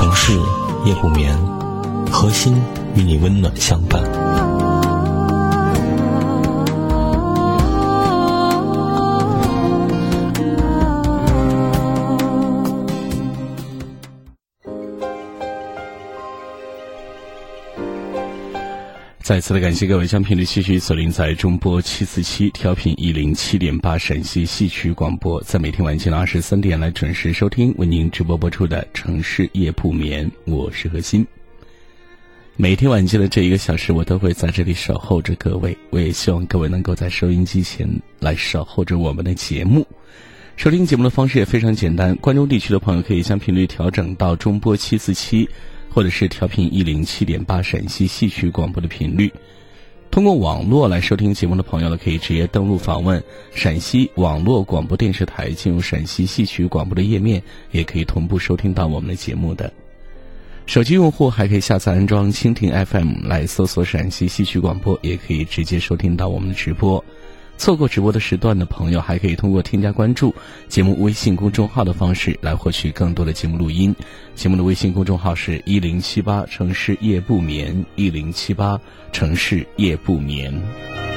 城市夜不眠，核心与你温暖相伴。再次的感谢各位将频率继续锁定在中波七四七调频一零七点八陕西戏曲广播，在每天晚间的二十三点来准时收听为您直播播出的城市夜不眠，我是何欣。每天晚间的这一个小时，我都会在这里守候着各位，我也希望各位能够在收音机前来守候着我们的节目。收听节目的方式也非常简单，关中地区的朋友可以将频率调整到中波七四七。或者是调频一零七点八陕西戏曲广播的频率，通过网络来收听节目的朋友呢，可以直接登录访问陕西网络广播电视台，进入陕西戏曲广播的页面，也可以同步收听到我们的节目的。手机用户还可以下载安装蜻蜓 FM 来搜索陕西戏曲广播，也可以直接收听到我们的直播。错过直播的时段的朋友，还可以通过添加关注节目微信公众号的方式来获取更多的节目录音。节目的微信公众号是一零七八城市夜不眠，一零七八城市夜不眠。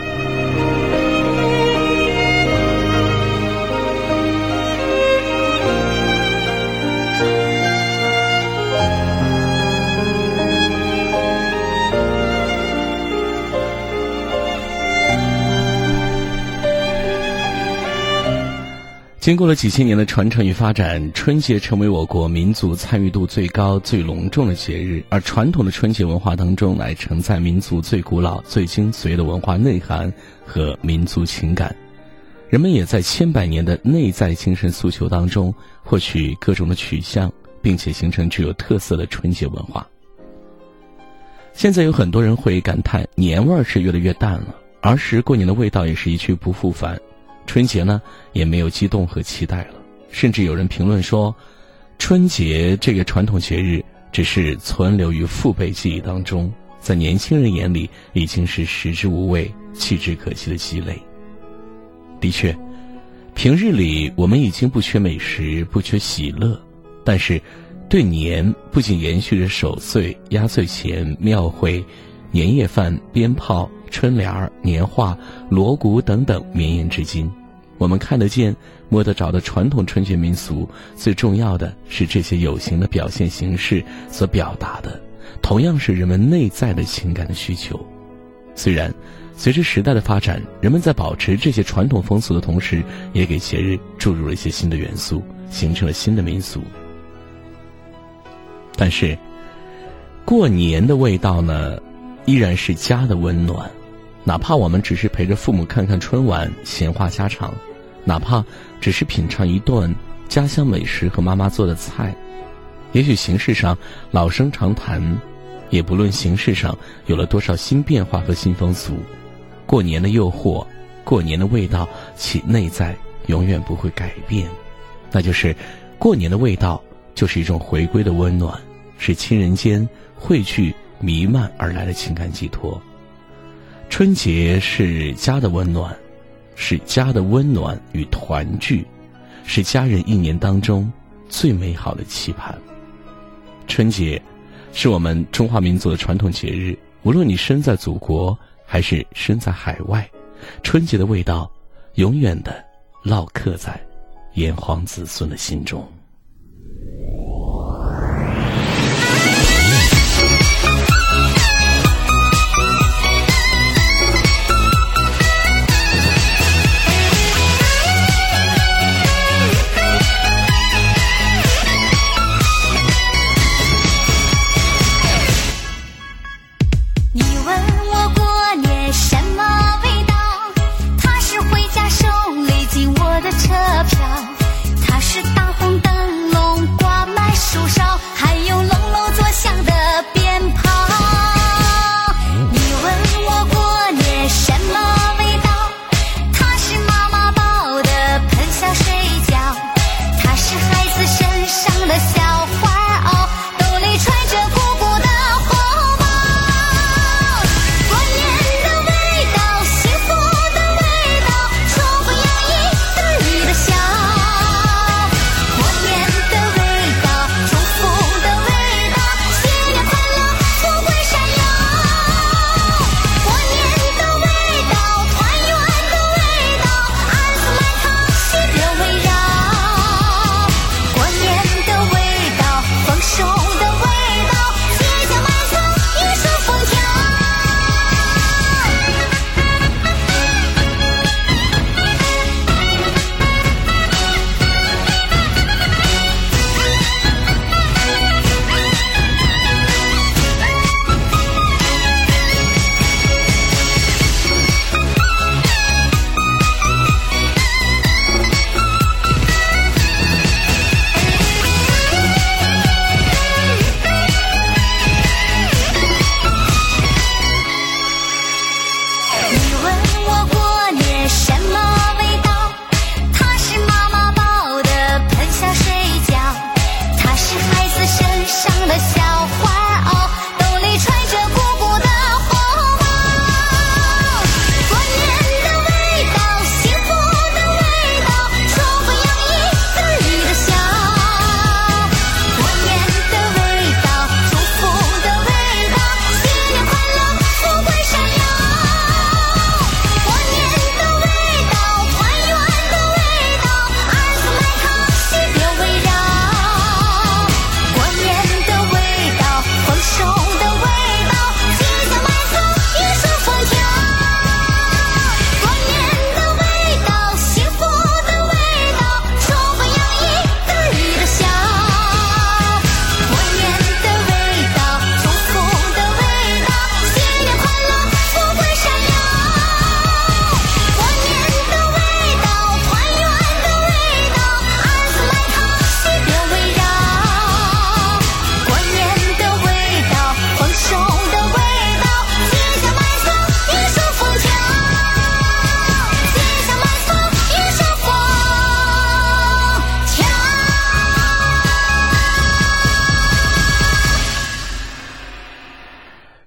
经过了几千年的传承与发展，春节成为我国民族参与度最高、最隆重的节日。而传统的春节文化当中，来承载民族最古老、最精髓的文化内涵和民族情感。人们也在千百年的内在精神诉求当中，获取各种的取向，并且形成具有特色的春节文化。现在有很多人会感叹，年味儿是越来越淡了，儿时过年的味道也是一去不复返。春节呢，也没有激动和期待了，甚至有人评论说，春节这个传统节日只是存留于父辈记忆当中，在年轻人眼里已经是食之无味、弃之可惜的鸡肋。的确，平日里我们已经不缺美食，不缺喜乐，但是，对年不仅延续着守岁、压岁钱、庙会、年夜饭、鞭炮。春联儿、年画、锣鼓等等绵延至今，我们看得见、摸得着的传统春节民俗，最重要的是这些有形的表现形式所表达的，同样是人们内在的情感的需求。虽然随着时代的发展，人们在保持这些传统风俗的同时，也给节日注入了一些新的元素，形成了新的民俗。但是，过年的味道呢，依然是家的温暖。哪怕我们只是陪着父母看看春晚，闲话家常；哪怕只是品尝一顿家乡美食和妈妈做的菜，也许形式上老生常谈，也不论形式上有了多少新变化和新风俗，过年的诱惑，过年的味道，其内在永远不会改变，那就是过年的味道，就是一种回归的温暖，是亲人间汇聚弥漫而来的情感寄托。春节是家的温暖，是家的温暖与团聚，是家人一年当中最美好的期盼。春节是我们中华民族的传统节日，无论你身在祖国还是身在海外，春节的味道永远的烙刻在炎黄子孙的心中。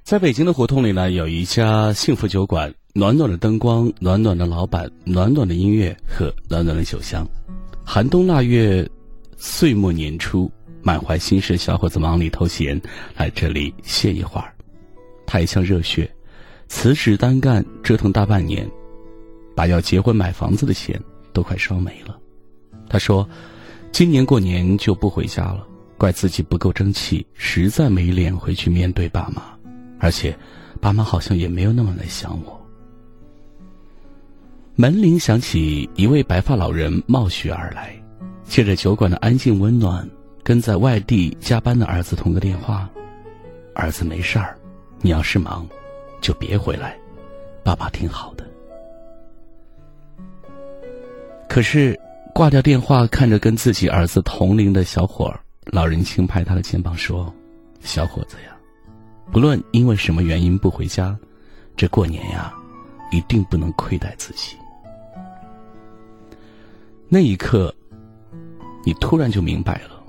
在北京的胡同里呢，有一家幸福酒馆，暖暖的灯光，暖暖的老板，暖暖的音乐和暖暖的酒香。寒冬腊月，岁末年初，满怀心事的小伙子忙里偷闲，来这里歇一会儿。他一腔热血，辞职单干，折腾大半年，把要结婚买房子的钱都快烧没了。他说：“今年过年就不回家了，怪自己不够争气，实在没脸回去面对爸妈。”而且，爸妈好像也没有那么的想我。门铃响起，一位白发老人冒雪而来，借着酒馆的安静温暖，跟在外地加班的儿子通个电话：“儿子没事儿，你要是忙，就别回来，爸爸挺好的。”可是挂掉电话，看着跟自己儿子同龄的小伙儿，老人轻拍他的肩膀说：“小伙子呀。”不论因为什么原因不回家，这过年呀，一定不能亏待自己。那一刻，你突然就明白了，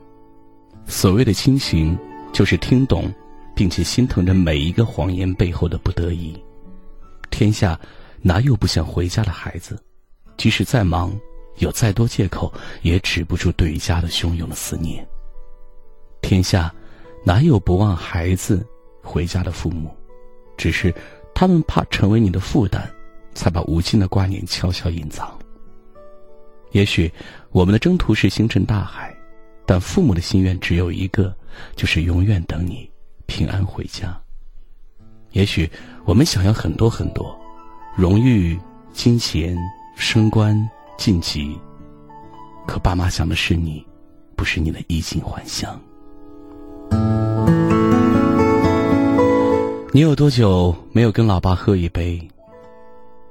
所谓的亲情，就是听懂，并且心疼着每一个谎言背后的不得已。天下哪有不想回家的孩子？即使再忙，有再多借口，也止不住对家的汹涌的思念。天下哪有不望孩子？回家的父母，只是他们怕成为你的负担，才把无尽的挂念悄悄隐藏。也许我们的征途是星辰大海，但父母的心愿只有一个，就是永远等你平安回家。也许我们想要很多很多，荣誉、金钱、升官、晋级，可爸妈想的是你，不是你的衣锦还乡。你有多久没有跟老爸喝一杯？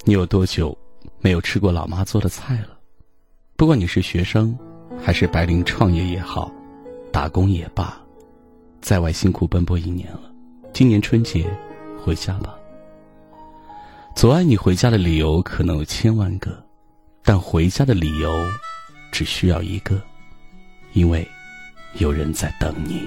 你有多久没有吃过老妈做的菜了？不管你是学生，还是白领创业也好，打工也罢，在外辛苦奔波一年了，今年春节回家吧。阻碍你回家的理由可能有千万个，但回家的理由只需要一个，因为有人在等你。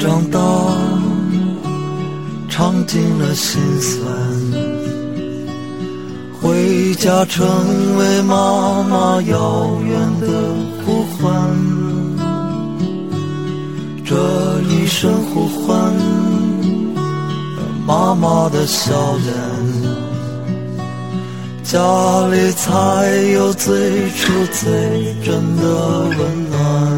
长大，尝尽了心酸，回家成为妈妈遥远的呼唤。这一声呼唤，妈妈的笑脸，家里才有最初最真的温暖。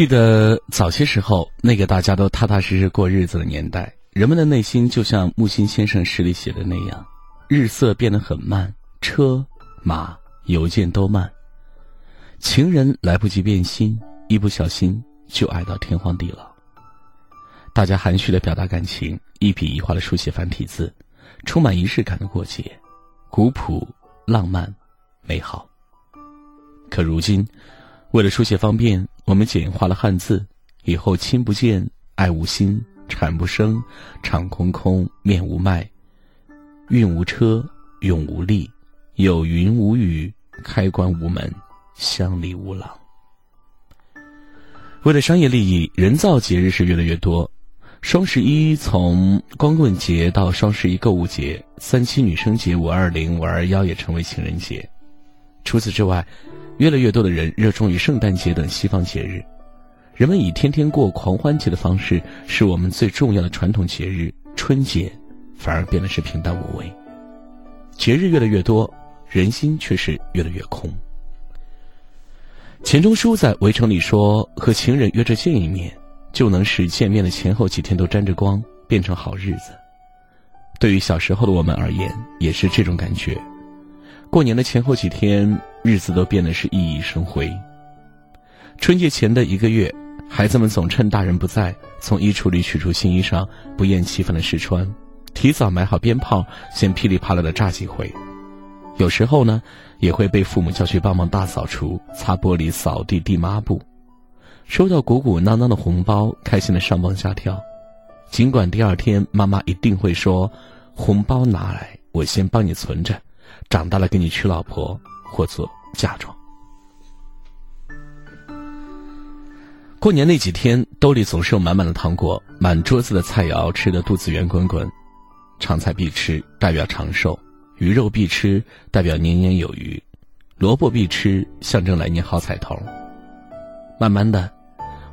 记得早些时候，那个大家都踏踏实实过日子的年代，人们的内心就像木心先生诗里写的那样，日色变得很慢，车马邮件都慢，情人来不及变心，一不小心就爱到天荒地老。大家含蓄的表达感情，一笔一画的书写繁体字，充满仪式感的过节，古朴、浪漫、美好。可如今，为了书写方便，我们简化了汉字，以后亲不见，爱无心，产不生，场空空，面无脉，运无车，永无力，有云无雨，开关无门，乡里无郎。为了商业利益，人造节日是越来越多。双十一从光棍节到双十一购物节，三七女生节、五二零、五二幺也成为情人节。除此之外，越来越多的人热衷于圣诞节等西方节日，人们以天天过狂欢节的方式，使我们最重要的传统节日春节，反而变得是平淡无味。节日越来越多，人心却是越来越空。钱钟书在《围城》里说：“和情人约着见一面，就能使见面的前后几天都沾着光，变成好日子。”对于小时候的我们而言，也是这种感觉。过年的前后几天，日子都变得是熠熠生辉。春节前的一个月，孩子们总趁大人不在，从衣橱里取出新衣裳，不厌其烦的试穿，提早买好鞭炮，先噼里啪啦的炸几回。有时候呢，也会被父母叫去帮忙大扫除、擦玻璃、扫地、递抹布。收到鼓鼓囊囊的红包，开心的上蹦下跳。尽管第二天妈妈一定会说：“红包拿来，我先帮你存着。”长大了给你娶老婆或做嫁妆。过年那几天，兜里总是有满满的糖果，满桌子的菜肴，吃的肚子圆滚滚。长菜必吃，代表长寿；鱼肉必吃，代表年年有余；萝卜必吃，象征来年好彩头。慢慢的，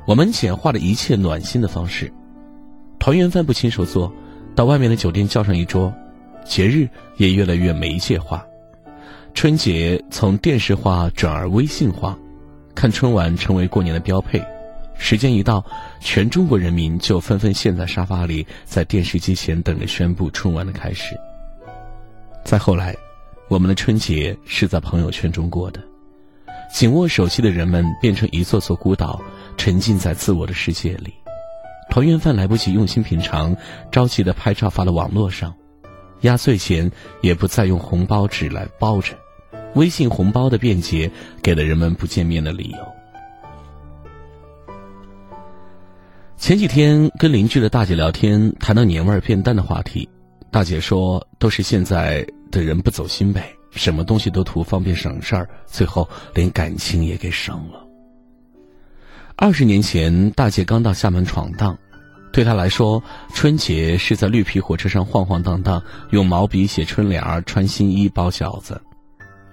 我们简化了一切暖心的方式，团圆饭不亲手做，到外面的酒店叫上一桌。节日也越来越媒介化，春节从电视化转而微信化，看春晚成为过年的标配。时间一到，全中国人民就纷纷陷在沙发里，在电视机前等着宣布春晚的开始。再后来，我们的春节是在朋友圈中过的，紧握手机的人们变成一座座孤岛，沉浸在自我的世界里。团圆饭来不及用心品尝，着急的拍照发到网络上。压岁钱也不再用红包纸来包着，微信红包的便捷给了人们不见面的理由。前几天跟邻居的大姐聊天，谈到年味变淡的话题，大姐说：“都是现在的人不走心呗，什么东西都图方便省事儿，最后连感情也给省了。”二十年前，大姐刚到厦门闯荡，对他来说，春节是在绿皮火车上晃晃荡荡，用毛笔写春联儿，穿新衣包饺子。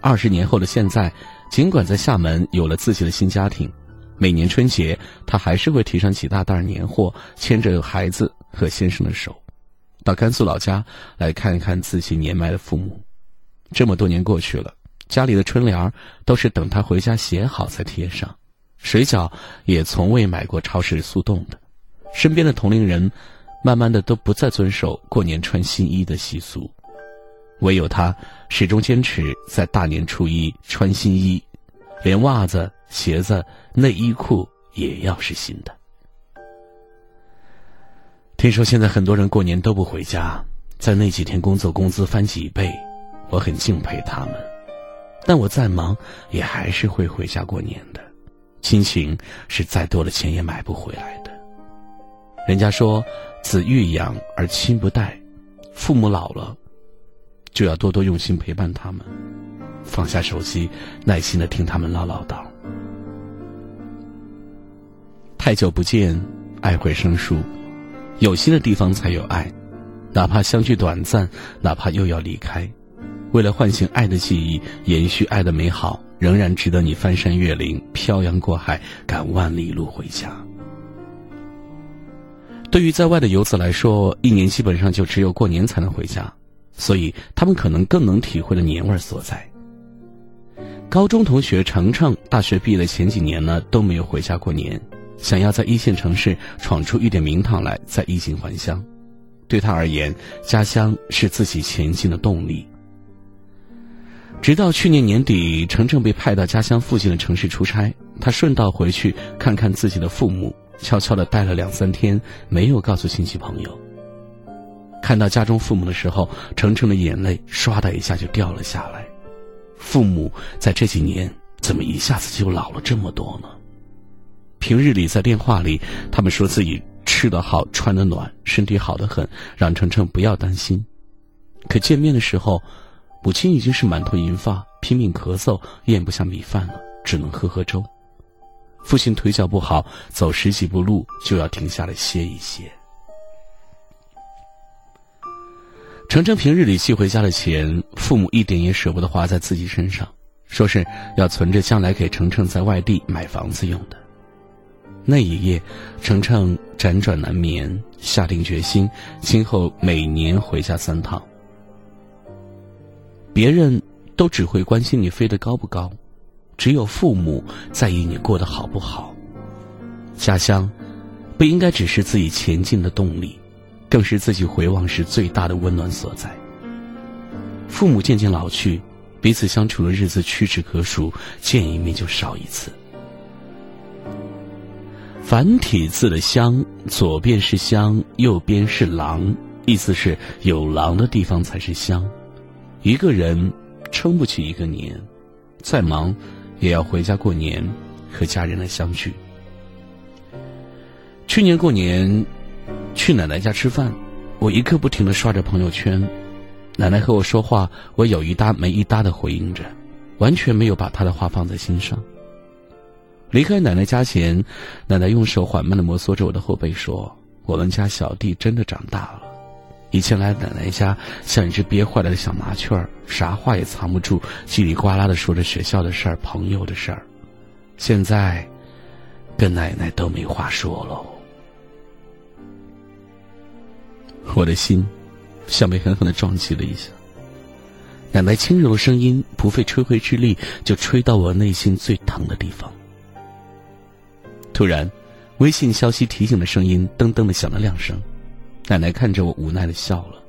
二十年后的现在，尽管在厦门有了自己的新家庭，每年春节他还是会提上几大袋年货，牵着孩子和先生的手，到甘肃老家来看一看自己年迈的父母。这么多年过去了，家里的春联儿都是等他回家写好才贴上，水饺也从未买过超市速冻的。身边的同龄人，慢慢的都不再遵守过年穿新衣的习俗，唯有他始终坚持在大年初一穿新衣，连袜子、鞋子、内衣裤也要是新的。听说现在很多人过年都不回家，在那几天工作工资翻几倍，我很敬佩他们，但我再忙也还是会回家过年的，亲情是再多的钱也买不回来的。人家说，子欲养而亲不待，父母老了，就要多多用心陪伴他们，放下手机，耐心的听他们唠唠叨。太久不见，爱会生疏，有心的地方才有爱，哪怕相聚短暂，哪怕又要离开，为了唤醒爱的记忆，延续爱的美好，仍然值得你翻山越岭，漂洋过海，赶万里路回家。对于在外的游子来说，一年基本上就只有过年才能回家，所以他们可能更能体会了年味所在。高中同学程程，大学毕业的前几年呢都没有回家过年，想要在一线城市闯出一点名堂来，再衣锦还乡。对他而言，家乡是自己前进的动力。直到去年年底，程程被派到家乡附近的城市出差，他顺道回去看看自己的父母。悄悄的待了两三天，没有告诉亲戚朋友。看到家中父母的时候，程程的眼泪唰的一下就掉了下来。父母在这几年怎么一下子就老了这么多呢？平日里在电话里，他们说自己吃得好、穿得暖、身体好得很，让程程不要担心。可见面的时候，母亲已经是满头银发，拼命咳嗽，咽不下米饭了，只能喝喝粥。父亲腿脚不好，走十几步路就要停下来歇一歇。程程平日里寄回家的钱，父母一点也舍不得花在自己身上，说是要存着将来给程程在外地买房子用的。那一夜，程程辗转难眠，下定决心，今后每年回家三趟。别人都只会关心你飞得高不高。只有父母在意你过得好不好。家乡，不应该只是自己前进的动力，更是自己回望时最大的温暖所在。父母渐渐老去，彼此相处的日子屈指可数，见一面就少一次。繁体字的“乡”，左边是乡，右边是狼，意思是有狼的地方才是乡。一个人撑不起一个年，再忙。也要回家过年，和家人来相聚。去年过年，去奶奶家吃饭，我一刻不停的刷着朋友圈，奶奶和我说话，我有一搭没一搭的回应着，完全没有把她的话放在心上。离开奶奶家前，奶奶用手缓慢的摩挲着我的后背，说：“我们家小弟真的长大了。”以前来奶奶家像一只憋坏了的小麻雀，啥话也藏不住，叽里呱啦的说着学校的事儿、朋友的事儿。现在，跟奶奶都没话说喽。我的心，像被狠狠的撞击了一下。奶奶轻柔的声音，不费吹灰之力就吹到我内心最疼的地方。突然，微信消息提醒的声音噔噔的响了两声。奶奶看着我，无奈的笑了。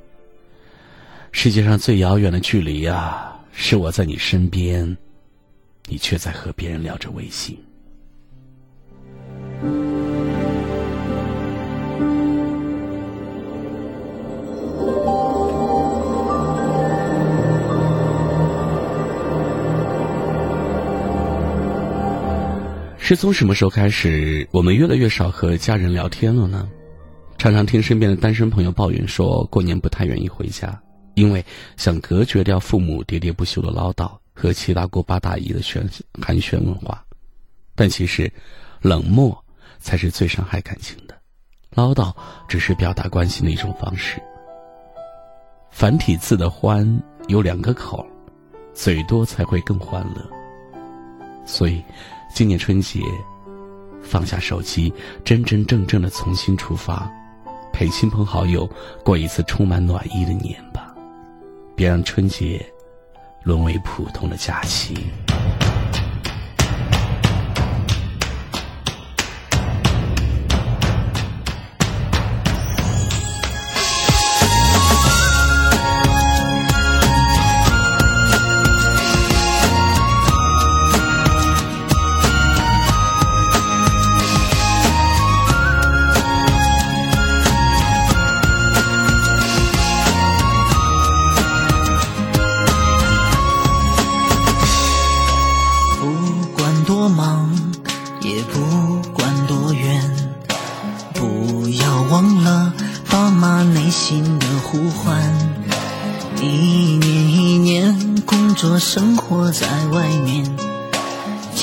世界上最遥远的距离呀，是我在你身边，你却在和别人聊着微信。是从什么时候开始，我们越来越少和家人聊天了呢？常常听身边的单身朋友抱怨说，过年不太愿意回家，因为想隔绝掉父母喋喋不休的唠叨和七大姑八大姨的喧寒暄问话。但其实，冷漠才是最伤害感情的。唠叨只是表达关心的一种方式。繁体字的“欢”有两个口，嘴多才会更欢乐。所以，今年春节，放下手机，真真正正的重新出发，陪亲朋好友过一次充满暖意的年吧。别让春节沦为普通的假期。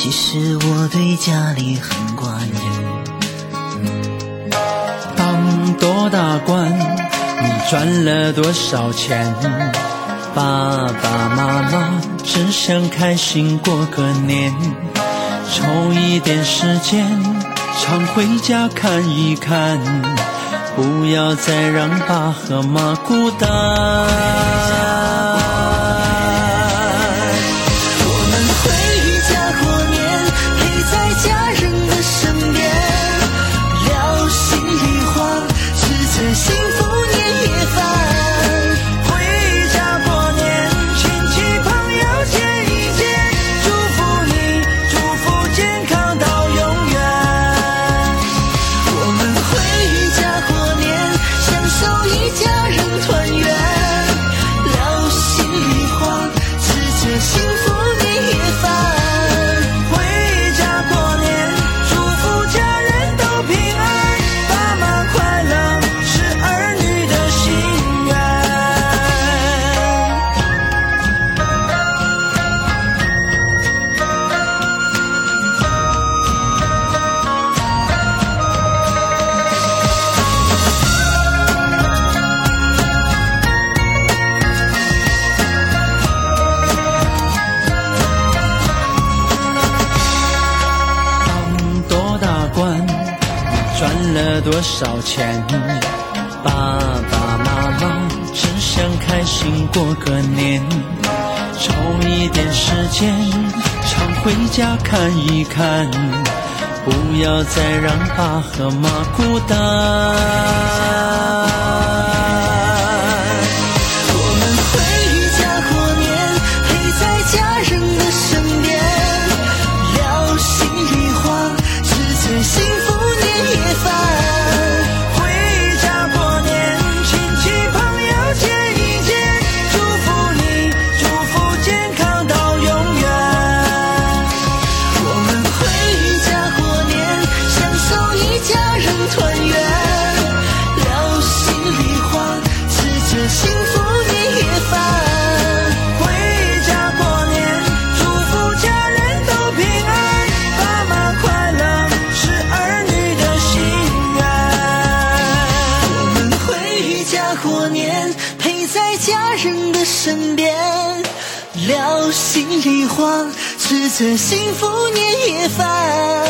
其实我对家里很挂念。当多大官？你赚了多少钱？爸爸妈妈只想开心过个年，抽一点时间，常回家看一看，不要再让爸和妈孤单。看一看，不要再让爸和妈孤单。吃着幸福年夜饭，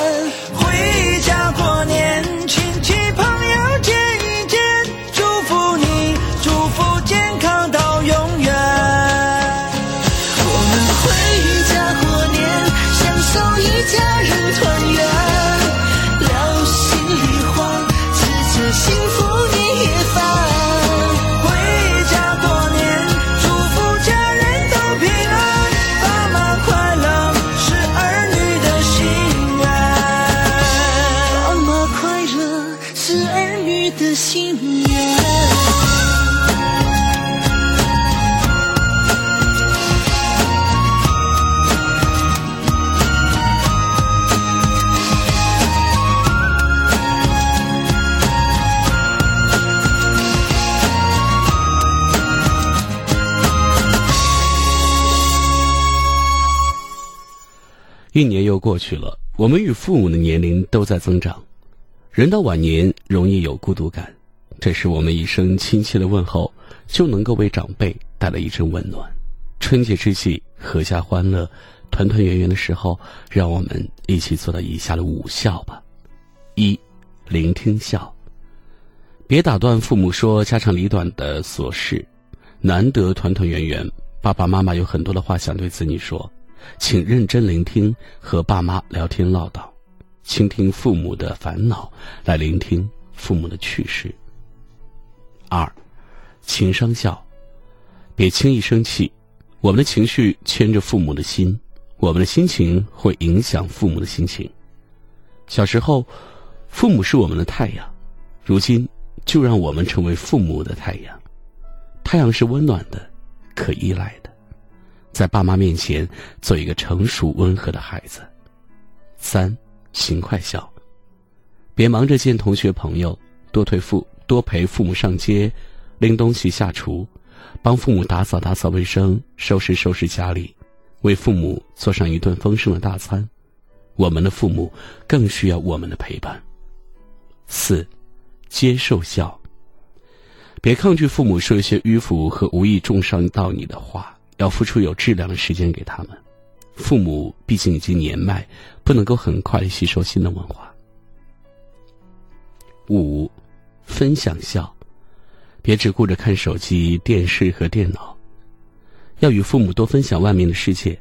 一年又过去了，我们与父母的年龄都在增长，人到晚年容易有孤独感，这时我们一声亲切的问候就能够为长辈带来一阵温暖。春节之际，阖家欢乐，团团圆圆的时候，让我们一起做到以下的五孝吧：一、聆听孝。别打断父母说家长里短的琐事，难得团团圆圆，爸爸妈妈有很多的话想对子女说，请认真聆听，和爸妈聊天唠叨。倾听父母的烦恼，来聆听父母的趣事。二，情商笑，别轻易生气。我们的情绪牵着父母的心，我们的心情会影响父母的心情。小时候，父母是我们的太阳，如今就让我们成为父母的太阳。太阳是温暖的，可依赖的，在爸妈面前做一个成熟温和的孩子。三。勤快孝，别忙着见同学朋友，多陪父多陪父母上街，拎东西下厨，帮父母打扫打扫卫生，收拾收拾家里，为父母做上一顿丰盛的大餐。我们的父母更需要我们的陪伴。四，接受孝，别抗拒父母说一些迂腐和无意重伤到你的话，要付出有质量的时间给他们。父母毕竟已经年迈，不能够很快吸收新的文化。五，分享笑，别只顾着看手机、电视和电脑，要与父母多分享外面的世界。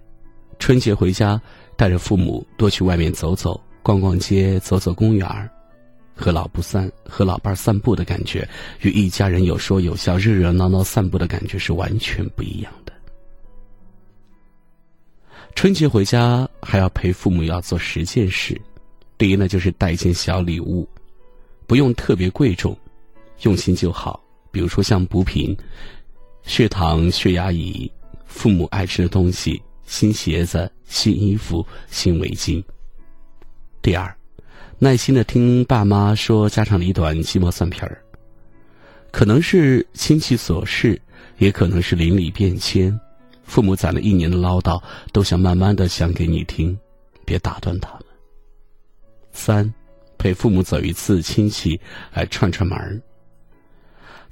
春节回家，带着父母多去外面走走、逛逛街、走走公园儿，和老不散、和老伴儿散步的感觉，与一家人有说有笑、热热闹闹散步的感觉是完全不一样的。春节回家还要陪父母要做十件事，第一呢就是带一件小礼物，不用特别贵重，用心就好。比如说像补品、血糖、血压仪、父母爱吃的东西、新鞋子、新衣服、新围巾。第二，耐心的听爸妈说家长里短、鸡毛蒜皮儿，可能是亲戚琐事，也可能是邻里变迁。父母攒了一年的唠叨，都想慢慢的讲给你听，别打断他们。三，陪父母走一次亲戚，来串串门儿。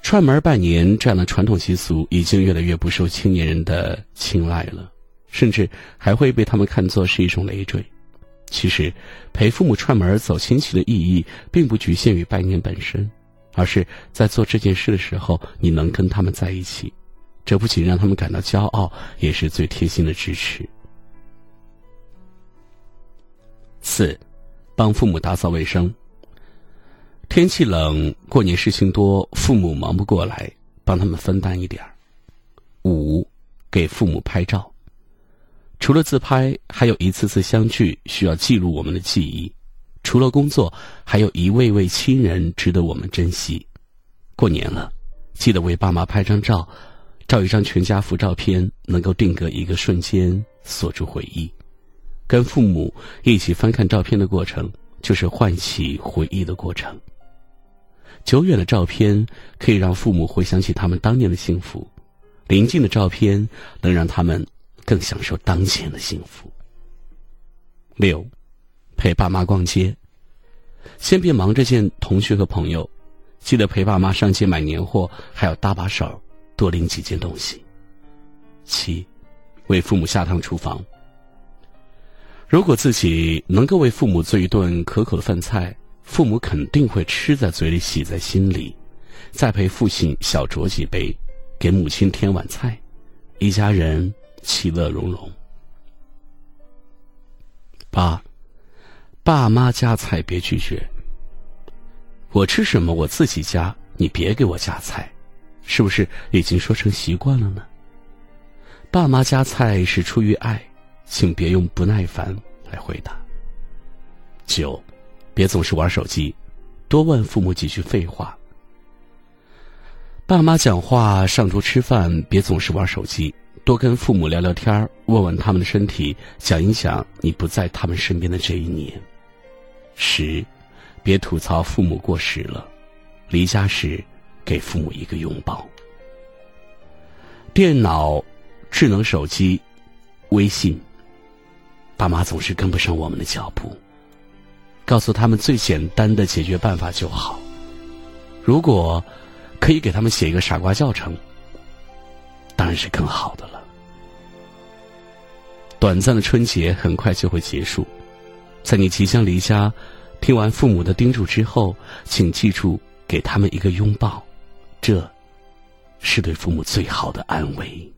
串门拜年这样的传统习俗，已经越来越不受青年人的青睐了，甚至还会被他们看作是一种累赘。其实，陪父母串门走亲戚的意义，并不局限于拜年本身，而是在做这件事的时候，你能跟他们在一起。这不仅让他们感到骄傲，也是最贴心的支持。四，帮父母打扫卫生。天气冷，过年事情多，父母忙不过来，帮他们分担一点儿。五，给父母拍照。除了自拍，还有一次次相聚需要记录我们的记忆；除了工作，还有一位位亲人值得我们珍惜。过年了，记得为爸妈拍张照。照一张全家福照片，能够定格一个瞬间，锁住回忆。跟父母一起翻看照片的过程，就是唤起回忆的过程。久远的照片可以让父母回想起他们当年的幸福，临近的照片能让他们更享受当前的幸福。六，陪爸妈逛街。先别忙着见同学和朋友，记得陪爸妈上街买年货，还要搭把手。多领几件东西。七，为父母下趟厨房。如果自己能够为父母做一顿可口的饭菜，父母肯定会吃在嘴里，喜在心里。再陪父亲小酌几杯，给母亲添碗菜，一家人其乐融融。八，爸妈夹菜别拒绝。我吃什么我自己夹，你别给我夹菜。是不是已经说成习惯了呢？爸妈夹菜是出于爱，请别用不耐烦来回答。九，别总是玩手机，多问父母几句废话。爸妈讲话上桌吃饭，别总是玩手机，多跟父母聊聊天问问他们的身体，讲一讲你不在他们身边的这一年。十，别吐槽父母过时了，离家时。给父母一个拥抱。电脑、智能手机、微信，爸妈总是跟不上我们的脚步。告诉他们最简单的解决办法就好。如果可以给他们写一个傻瓜教程，当然是更好的了。短暂的春节很快就会结束，在你即将离家，听完父母的叮嘱之后，请记住给他们一个拥抱，这是对父母最好的安慰。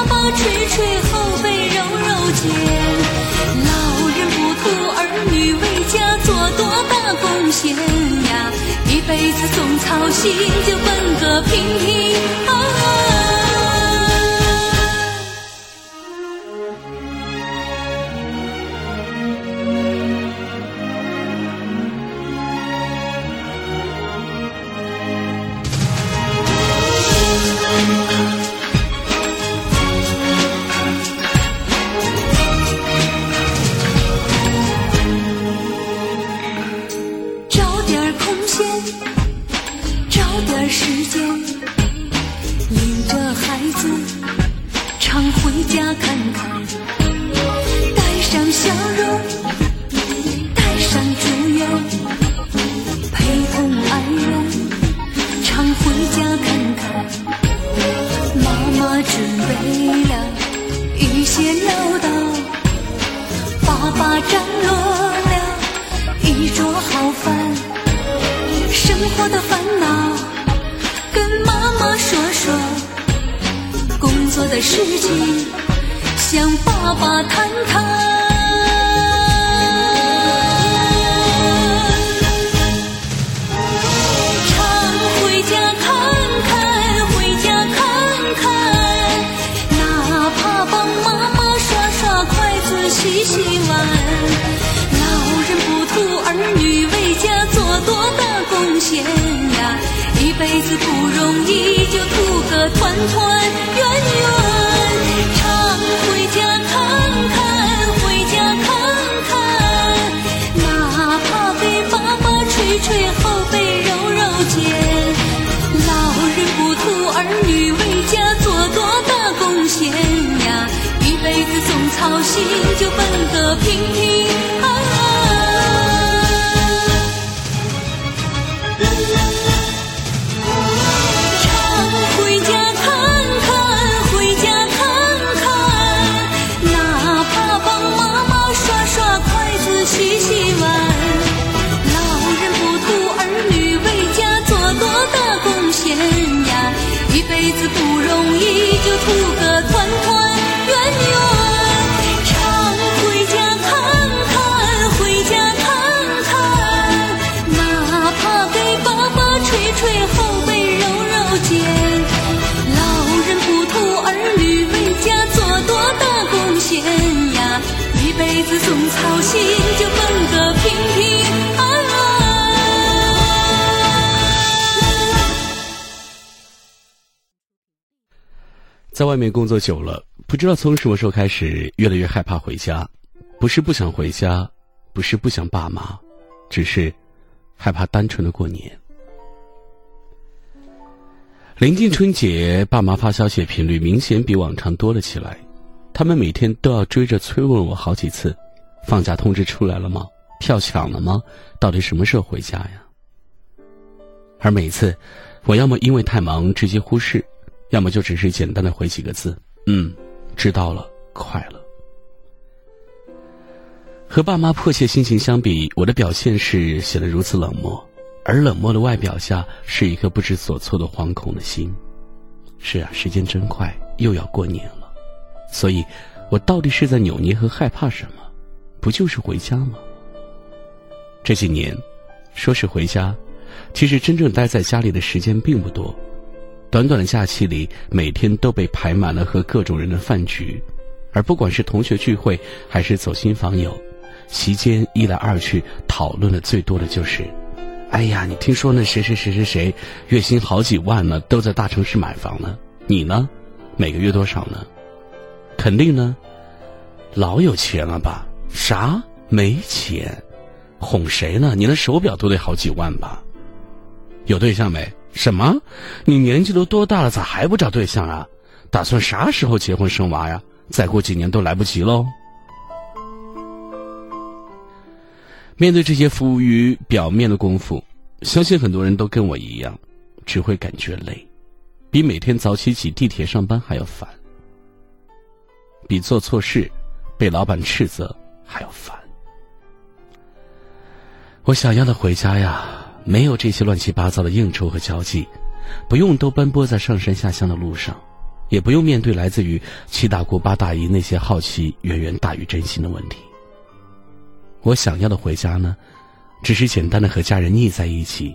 爸爸捶捶后背，揉揉肩。老人不图儿女为家做多大贡献呀，一辈子总操心，就奔个平平安安。好心就奔个平平在外面工作久了，不知道从什么时候开始，越来越害怕回家。不是不想回家，不是不想爸妈，只是害怕单纯的过年。临近春节，爸妈发消息频率明显比往常多了起来。他们每天都要追着催问我好几次：“放假通知出来了吗？票抢了吗？到底什么时候回家呀？”而每次，我要么因为太忙直接忽视，要么就只是简单的回几个字：“嗯，知道了，快乐。”和爸妈迫切心情相比，我的表现是显得如此冷漠。而冷漠的外表下，是一颗不知所措的惶恐的心。是啊，时间真快，又要过年了。所以，我到底是在扭捏和害怕什么？不就是回家吗？这几年，说是回家，其实真正待在家里的时间并不多。短短的假期里，每天都被排满了和各种人的饭局，而不管是同学聚会，还是走亲访友，席间一来二去，讨论的最多的就是。哎呀，你听说那谁谁谁谁谁，月薪好几万呢，都在大城市买房呢。你呢，每个月多少呢？肯定呢，老有钱了吧？啥？没钱？哄谁呢？你那手表都得好几万吧？有对象没？什么？你年纪都多大了，咋还不找对象啊？打算啥时候结婚生娃呀？再过几年都来不及喽。面对这些服务于表面的功夫，相信很多人都跟我一样，只会感觉累，比每天早起挤地铁上班还要烦，比做错事被老板斥责还要烦。我想要的回家呀，没有这些乱七八糟的应酬和交际，不用都奔波在上山下乡的路上，也不用面对来自于七大姑八大姨那些好奇远远大于真心的问题。我想要的回家呢，只是简单的和家人腻在一起，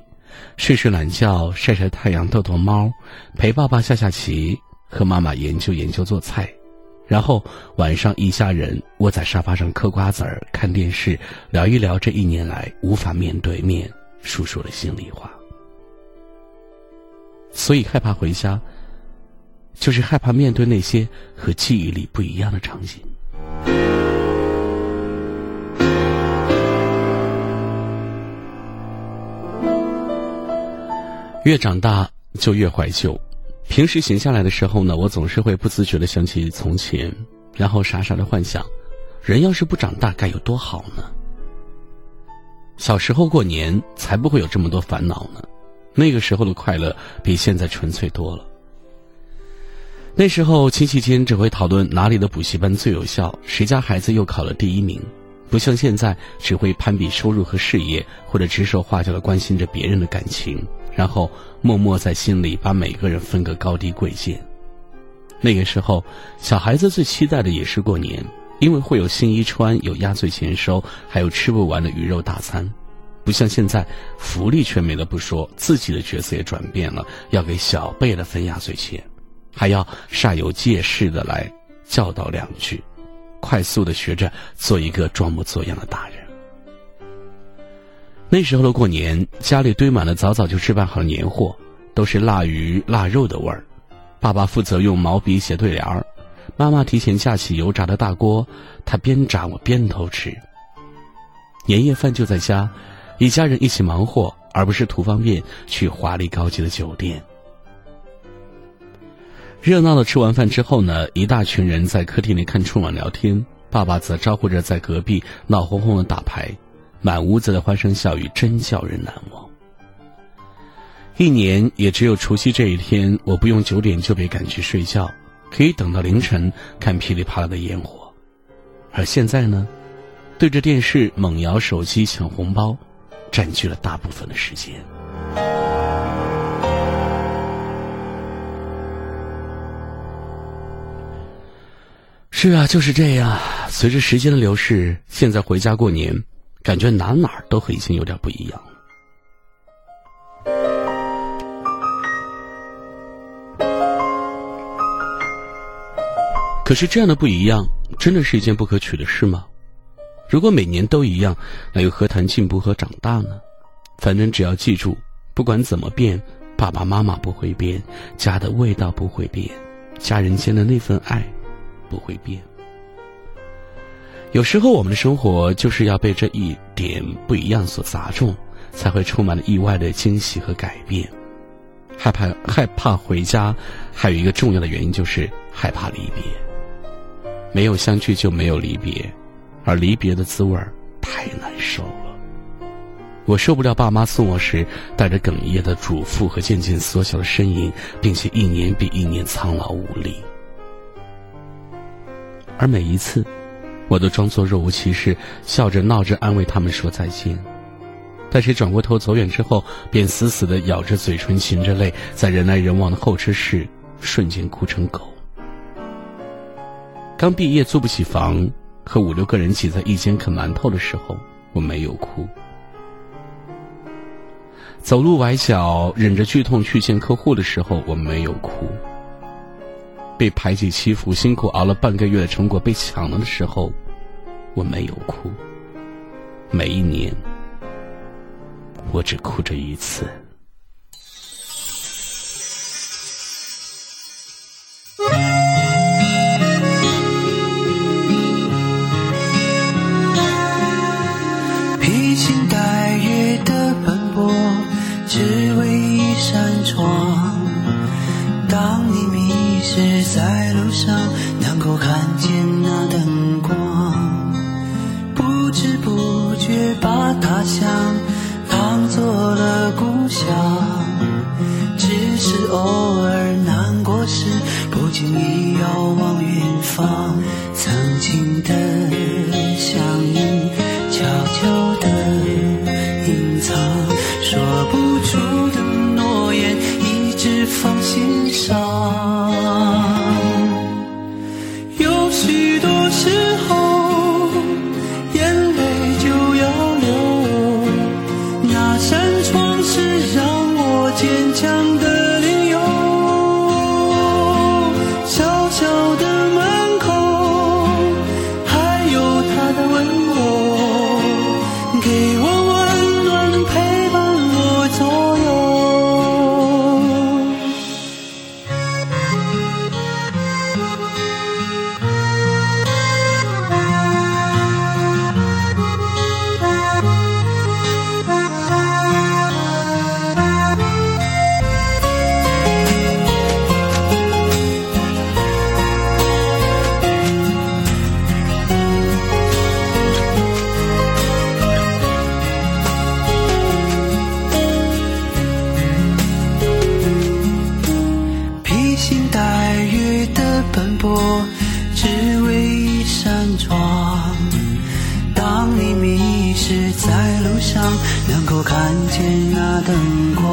睡睡懒觉，晒晒太阳，逗逗猫，陪爸爸下下棋，和妈妈研究研究做菜，然后晚上一家人窝在沙发上嗑瓜子儿、看电视，聊一聊这一年来无法面对面述说的心里话。所以害怕回家，就是害怕面对那些和记忆里不一样的场景。越长大就越怀旧，平时闲下来的时候呢，我总是会不自觉的想起从前，然后傻傻的幻想，人要是不长大该有多好呢？小时候过年才不会有这么多烦恼呢，那个时候的快乐比现在纯粹多了。那时候亲戚间只会讨论哪里的补习班最有效，谁家孩子又考了第一名，不像现在只会攀比收入和事业，或者指手画脚的关心着别人的感情。然后默默在心里把每个人分个高低贵贱。那个时候，小孩子最期待的也是过年，因为会有新衣穿，有压岁钱收，还有吃不完的鱼肉大餐。不像现在，福利却没了不说，自己的角色也转变了，要给小辈的分压岁钱，还要煞有介事的来教导两句，快速的学着做一个装模作样的大人。那时候的过年，家里堆满了早早就置办好的年货，都是腊鱼腊肉的味儿。爸爸负责用毛笔写对联儿，妈妈提前架起油炸的大锅，她边炸我边偷吃。年夜饭就在家，一家人一起忙活，而不是图方便去华丽高级的酒店。热闹的吃完饭之后呢，一大群人在客厅里看春晚聊天，爸爸则招呼着在隔壁闹哄哄的打牌。满屋子的欢声笑语，真叫人难忘。一年也只有除夕这一天，我不用九点就被赶去睡觉，可以等到凌晨看噼里啪啦的烟火。而现在呢，对着电视猛摇手机抢红包，占据了大部分的时间。是啊，就是这样。随着时间的流逝，现在回家过年。感觉哪哪都和以前有点不一样。是这样的不一样，真的是一件不可取的事吗？如果每年都一样，那又何谈进步和长大呢？反正只要记住，不管怎么变，爸爸妈妈不会变，家的味道不会变，家人间的那份爱不会变。有时候我们的生活就是要被这一点不一样所砸中，才会充满了意外的惊喜和改变。害怕害怕回家，还有一个重要的原因就是害怕离别。没有相聚就没有离别，而离别的滋味儿太难受了。我受不了爸妈送我时带着哽咽的嘱咐和渐渐缩小的身影，并且一年比一年苍老无力。而每一次，我都装作若无其事，笑着闹着安慰他们说再见。但是转过头走远之后，便死死的咬着嘴唇，噙着泪，在人来人往的候车室，瞬间哭成狗。刚毕业租不起房，和五六个人挤在一间啃馒头的时候，我没有哭；走路崴脚，忍着剧痛去见客户的时候，我没有哭；被排挤欺负，辛苦熬了半个月的成果被抢了的时候，我没有哭。每一年。我只哭这一次。只为一扇窗，当你迷失在路上，能够看见那灯光，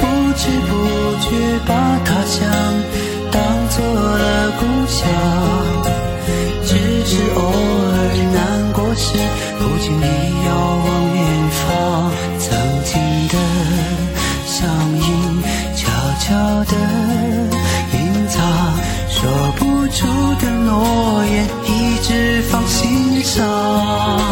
不知不觉把他乡当做了故乡。song.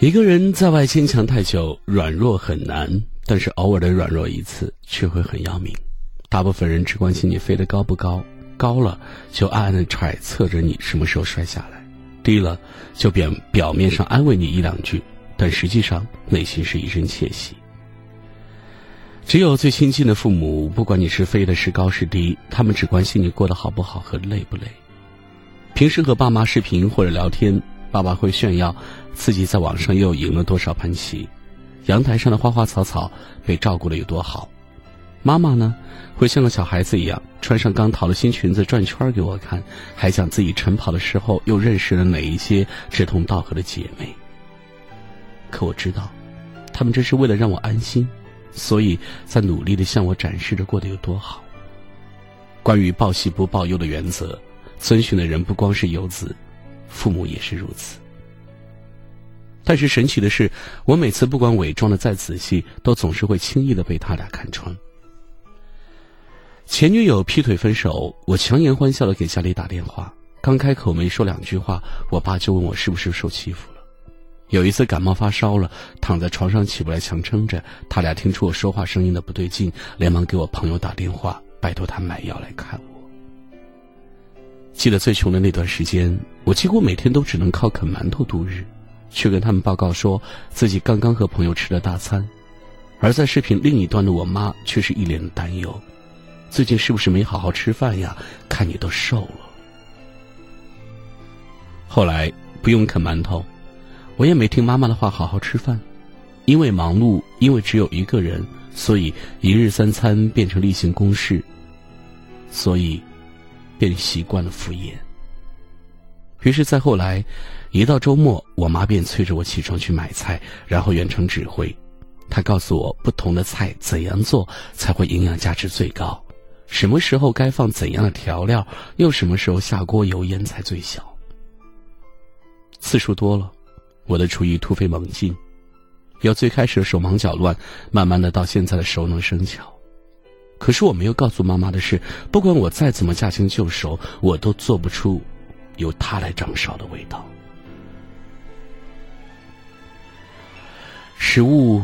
一个人在外坚强太久，软弱很难，但是偶尔的软弱一次却会很要命。大部分人只关心你飞得高不高，高了就暗暗的揣测着你什么时候摔下来，低了就表表面上安慰你一两句，但实际上内心是一阵窃喜。只有最亲近的父母，不管你是飞的是高是低，他们只关心你过得好不好和累不累。平时和爸妈视频或者聊天，爸爸会炫耀自己在网上又赢了多少盘棋，阳台上的花花草草被照顾的有多好。妈妈呢，会像个小孩子一样，穿上刚淘的新裙子转圈给我看，还讲自己晨跑的时候又认识了哪一些志同道合的姐妹。可我知道，他们这是为了让我安心。所以在努力的向我展示着过得有多好。关于报喜不报忧的原则，遵循的人不光是游子，父母也是如此。但是神奇的是，我每次不管伪装的再仔细，都总是会轻易的被他俩看穿。前女友劈腿分手，我强颜欢笑的给家里打电话，刚开口没说两句话，我爸就问我是不是受欺负了。有一次感冒发烧了，躺在床上起不来，强撑着。他俩听出我说话声音的不对劲，连忙给我朋友打电话，拜托他买药来看我。记得最穷的那段时间，我几乎每天都只能靠啃馒头度日，去跟他们报告说自己刚刚和朋友吃了大餐。而在视频另一端的我妈却是一脸的担忧：“最近是不是没好好吃饭呀？看你都瘦了。”后来不用啃馒头。我也没听妈妈的话，好好吃饭，因为忙碌，因为只有一个人，所以一日三餐变成例行公事，所以便习惯了敷衍。于是再后来，一到周末，我妈便催着我起床去买菜，然后远程指挥。她告诉我不同的菜怎样做才会营养价值最高，什么时候该放怎样的调料，又什么时候下锅油烟才最小。次数多了。我的厨艺突飞猛进，由最开始的手忙脚乱，慢慢的到现在的熟能生巧。可是我没有告诉妈妈的是，不管我再怎么驾轻就熟，我都做不出由他来掌勺的味道。食物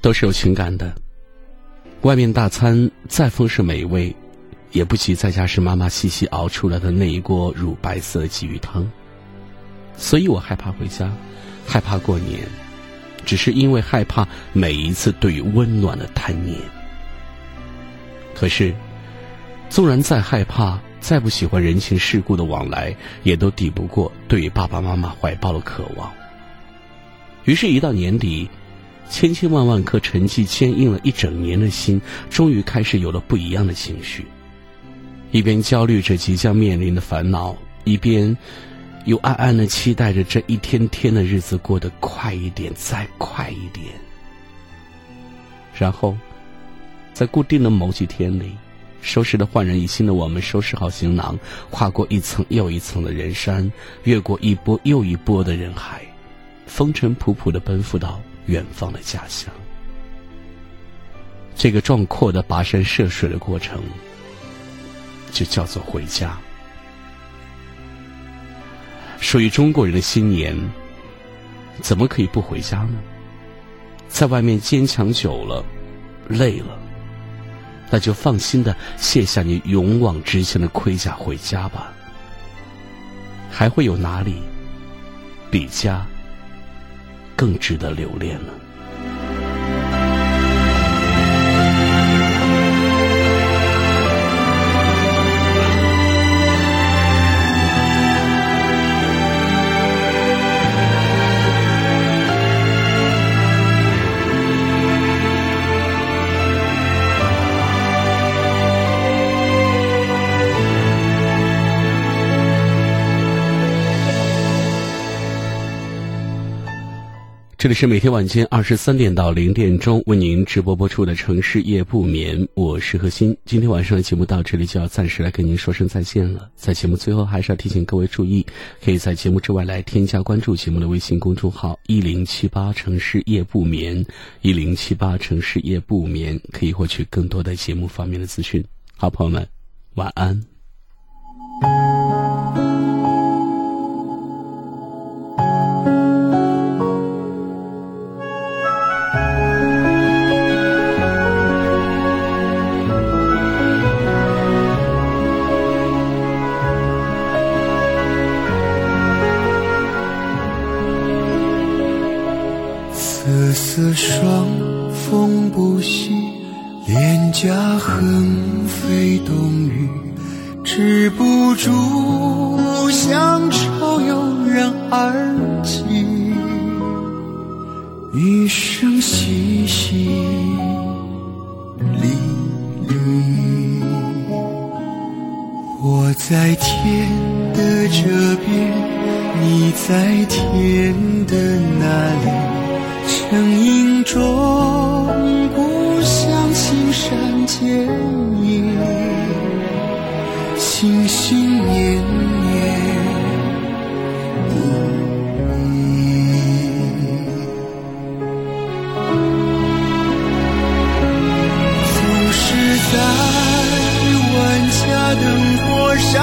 都是有情感的，外面大餐再丰盛美味，也不及在家时妈妈细细熬出来的那一锅乳白色鲫鱼汤。所以我害怕回家。害怕过年，只是因为害怕每一次对于温暖的贪念。可是，纵然再害怕，再不喜欢人情世故的往来，也都抵不过对于爸爸妈妈怀抱的渴望。于是，一到年底，千千万万颗沉寂坚硬了一整年的心，终于开始有了不一样的情绪。一边焦虑着即将面临的烦恼，一边。又暗暗的期待着这一天天的日子过得快一点，再快一点。然后，在固定的某几天里，收拾的焕然一新的我们收拾好行囊，跨过一层又一层的人山，越过一波又一波的人海，风尘仆仆的奔赴到远方的家乡。这个壮阔的跋山涉水的过程，就叫做回家。属于中国人的新年，怎么可以不回家呢？在外面坚强久了，累了，那就放心的卸下你勇往直前的盔甲回家吧。还会有哪里比家更值得留恋呢？这里是每天晚间二十三点到零点钟为您直播播出的城市夜不眠，我是何欣。今天晚上的节目到这里就要暂时来跟您说声再见了。在节目最后，还是要提醒各位注意，可以在节目之外来添加关注节目的微信公众号一零七八城市夜不眠，一零七八城市夜不眠，可以获取更多的节目方面的资讯。好，朋友们，晚安。瑟霜，风不息，脸颊横飞冬雨，止不住乡愁悠然而起，一声淅淅沥沥。我在天的这边，你在天的那里。成影中，故乡青山间影，心心念念你。总是在万家灯火上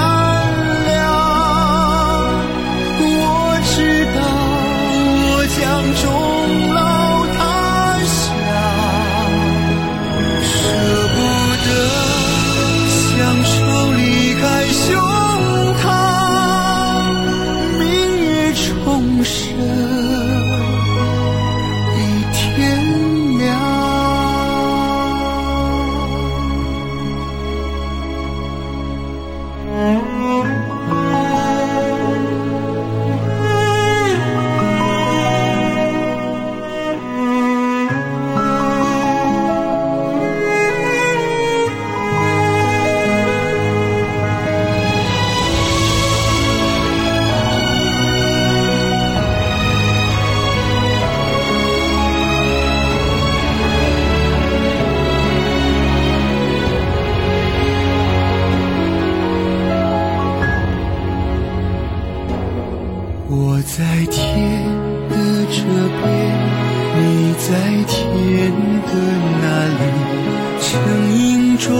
影中，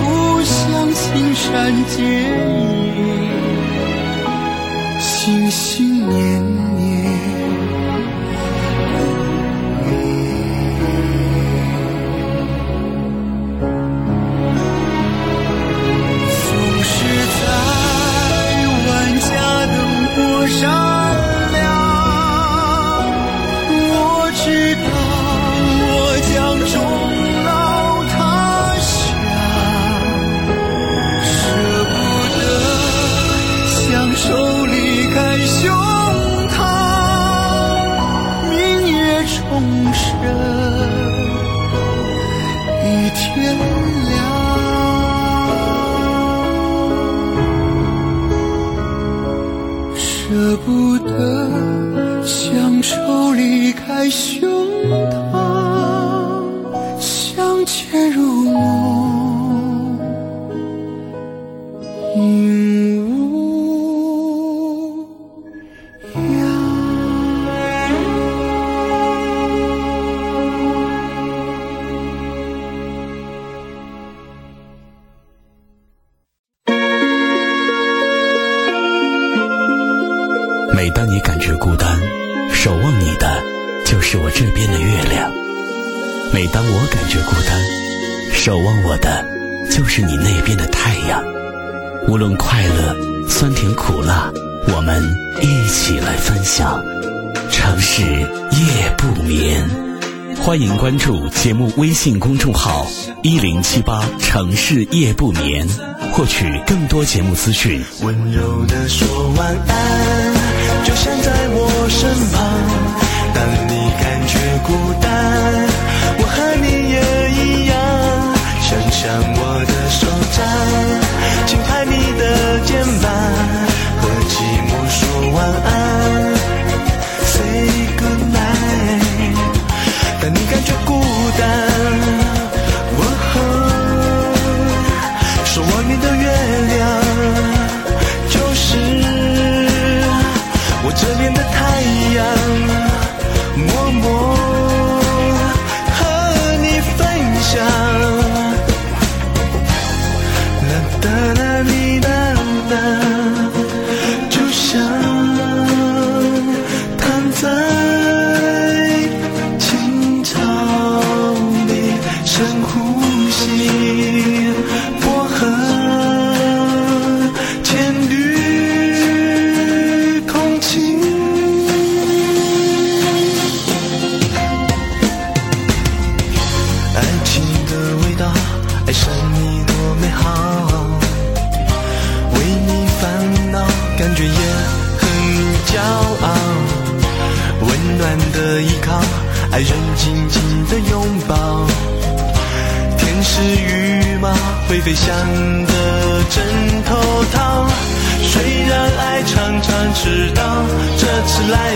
故乡青山剪影，心心念念欢迎关注节目微信公众号一零七八城市夜不眠，获取更多节目资讯。温柔的说晚安，就像在我身旁。当你感觉孤单，我和你也一样，伸向我的手掌，轻拍你的肩膀，理想的枕头套虽然爱常常迟到这次来